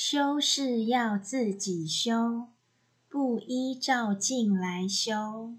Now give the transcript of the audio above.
修是要自己修不依照镜来修。